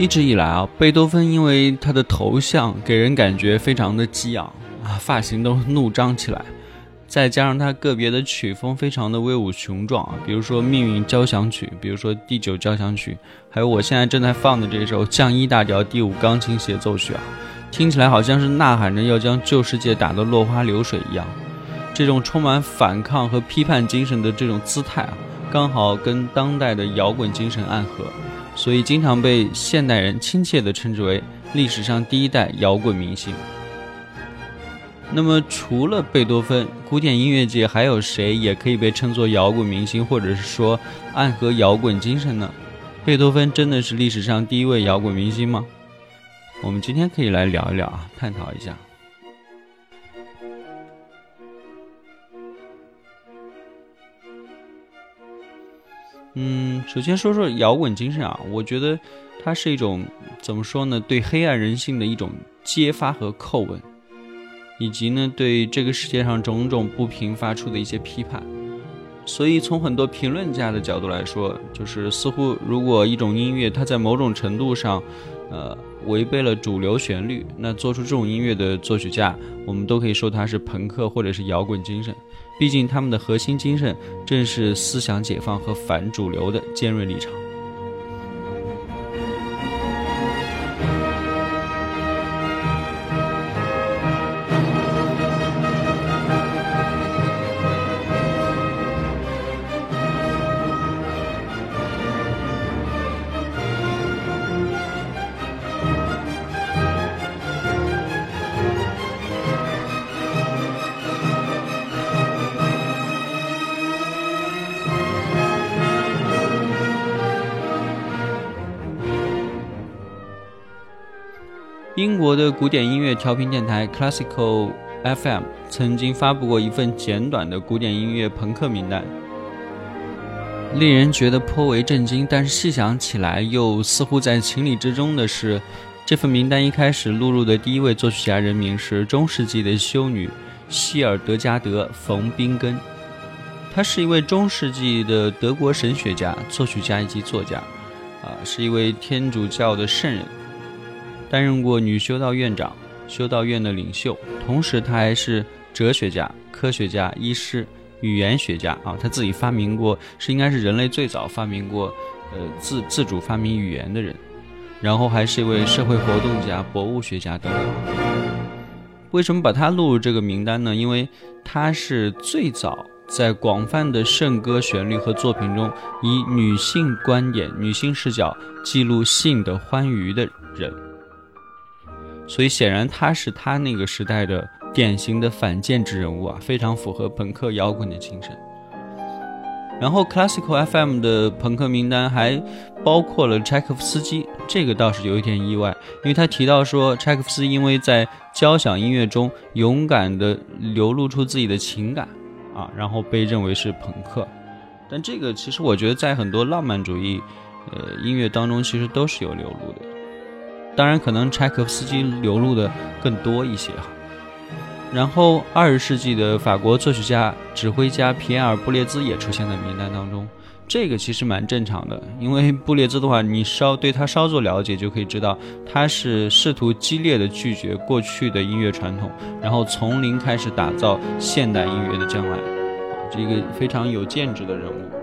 一直以来啊，贝多芬因为他的头像给人感觉非常的激昂啊，发型都怒张起来，再加上他个别的曲风非常的威武雄壮啊，比如说《命运交响曲》，比如说第九交响曲，还有我现在正在放的这首降一大调第五钢琴协奏曲啊，听起来好像是呐喊着要将旧世界打得落花流水一样，这种充满反抗和批判精神的这种姿态啊，刚好跟当代的摇滚精神暗合。所以经常被现代人亲切地称之为历史上第一代摇滚明星。那么，除了贝多芬，古典音乐界还有谁也可以被称作摇滚明星，或者是说暗合摇滚精神呢？贝多芬真的是历史上第一位摇滚明星吗？我们今天可以来聊一聊啊，探讨一下。嗯，首先说说摇滚精神啊，我觉得它是一种怎么说呢？对黑暗人性的一种揭发和叩问，以及呢对这个世界上种种不平发出的一些批判。所以从很多评论家的角度来说，就是似乎如果一种音乐它在某种程度上，呃，违背了主流旋律，那做出这种音乐的作曲家，我们都可以说他是朋克或者是摇滚精神。毕竟，他们的核心精神正是思想解放和反主流的尖锐立场。英国的古典音乐调频电台 Classical FM 曾经发布过一份简短的古典音乐朋克名单，令人觉得颇为震惊。但是细想起来，又似乎在情理之中的是，这份名单一开始录入的第一位作曲家人名是中世纪的修女希尔德加德·冯·宾根，她是一位中世纪的德国神学家、作曲家以及作家，啊，是一位天主教的圣人。担任过女修道院长、修道院的领袖，同时他还是哲学家、科学家、医师、语言学家啊。他自己发明过，是应该是人类最早发明过，呃，自自主发明语言的人。然后还是一位社会活动家、博物学家等等。为什么把他录入这个名单呢？因为他是最早在广泛的圣歌旋律和作品中，以女性观点、女性视角记录性的欢愉的人。所以显然他是他那个时代的典型的反建制人物啊，非常符合朋克摇滚的精神。然后 Classical FM 的朋克名单还包括了柴可夫斯基，这个倒是有一点意外，因为他提到说柴可夫斯基因为在交响音乐中勇敢地流露出自己的情感啊，然后被认为是朋克。但这个其实我觉得在很多浪漫主义呃音乐当中其实都是有流露的，当然可能柴可夫斯基流露的更多一些哈。然后，二十世纪的法国作曲家、指挥家皮埃尔·布列兹也出现在名单当中。这个其实蛮正常的，因为布列兹的话，你稍对他稍作了解就可以知道，他是试图激烈的拒绝过去的音乐传统，然后从零开始打造现代音乐的将来，这个非常有见识的人物。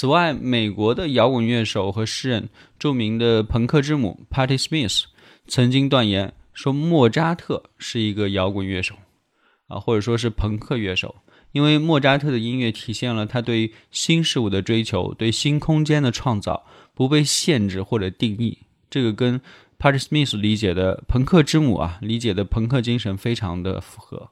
此外，美国的摇滚乐手和诗人、著名的朋克之母 Patti Smith 曾经断言说，莫扎特是一个摇滚乐手，啊，或者说是朋克乐手，因为莫扎特的音乐体现了他对新事物的追求，对新空间的创造，不被限制或者定义。这个跟 Patti Smith 理解的朋克之母啊，理解的朋克精神非常的符合。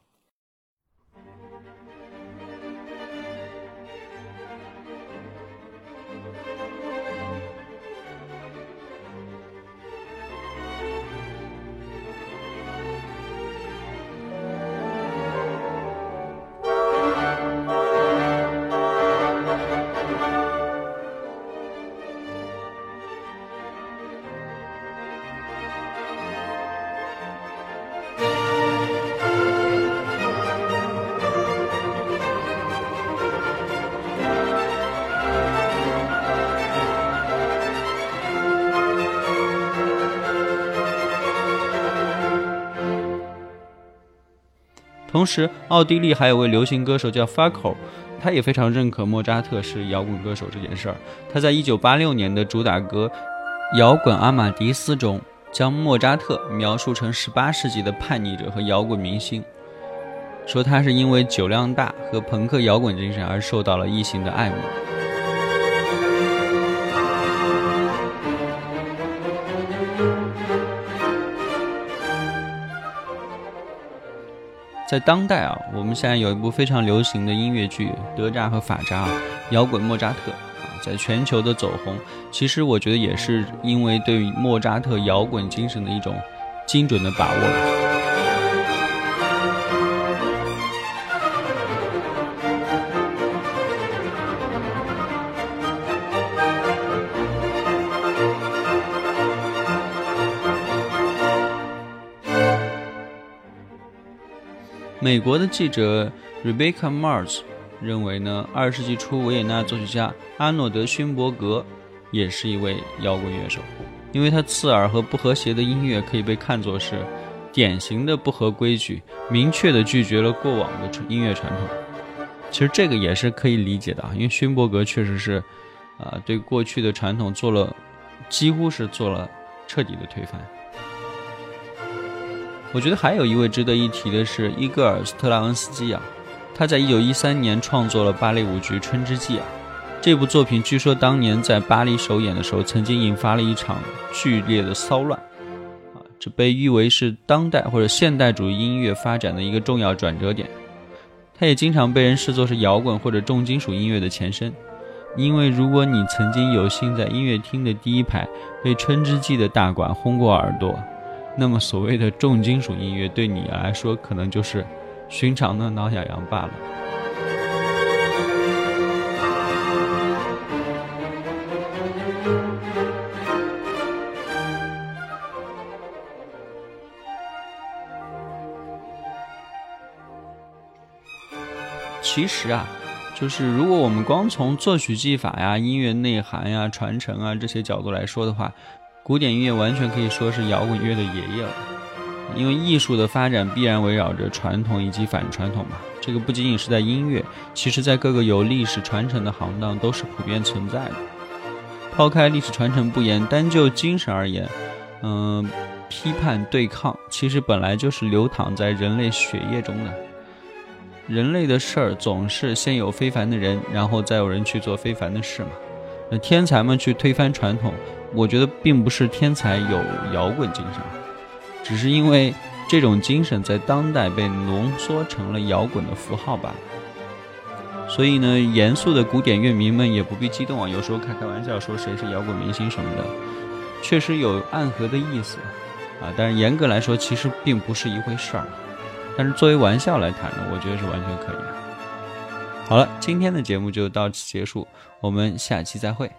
同时，奥地利还有位流行歌手叫 Fako，他也非常认可莫扎特是摇滚歌手这件事儿。他在一九八六年的主打歌《摇滚阿玛迪斯》中，将莫扎特描述成十八世纪的叛逆者和摇滚明星，说他是因为酒量大和朋克摇滚精神而受到了异性的爱慕。在当代啊，我们现在有一部非常流行的音乐剧《哪吒和法扎》，摇滚莫扎特啊，在全球的走红，其实我觉得也是因为对莫扎特摇滚精神的一种精准的把握。美国的记者 Rebecca Mars 认为呢，二十世纪初维也纳作曲家阿诺德勋伯格也是一位摇滚乐手，因为他刺耳和不和谐的音乐可以被看作是典型的不合规矩，明确的拒绝了过往的音乐传统。其实这个也是可以理解的啊，因为勋伯格确实是啊对过去的传统做了几乎是做了彻底的推翻。我觉得还有一位值得一提的是伊戈尔·斯特拉文斯基啊，他在一九一三年创作了芭蕾舞剧《春之祭》啊，这部作品据说当年在巴黎首演的时候，曾经引发了一场剧烈的骚乱，啊，这被誉为是当代或者现代主义音乐发展的一个重要转折点。它也经常被人视作是摇滚或者重金属音乐的前身，因为如果你曾经有幸在音乐厅的第一排被《春之祭》的大管轰过耳朵。那么，所谓的重金属音乐对你来说，可能就是寻常的挠痒痒罢了。其实啊，就是如果我们光从作曲技法呀、音乐内涵呀、传承啊这些角度来说的话。古典音乐完全可以说是摇滚乐的爷爷了，因为艺术的发展必然围绕着传统以及反传统嘛。这个不仅仅是在音乐，其实在各个有历史传承的行当都是普遍存在的。抛开历史传承不言，单就精神而言，嗯，批判对抗其实本来就是流淌在人类血液中的。人类的事儿总是先有非凡的人，然后再有人去做非凡的事嘛。那天才们去推翻传统，我觉得并不是天才有摇滚精神，只是因为这种精神在当代被浓缩成了摇滚的符号吧。所以呢，严肃的古典乐迷们也不必激动啊，有时候开开玩笑说谁是摇滚明星什么的，确实有暗合的意思啊。但是严格来说，其实并不是一回事儿。但是作为玩笑来谈呢，我觉得是完全可以的。好了，今天的节目就到此结束，我们下期再会。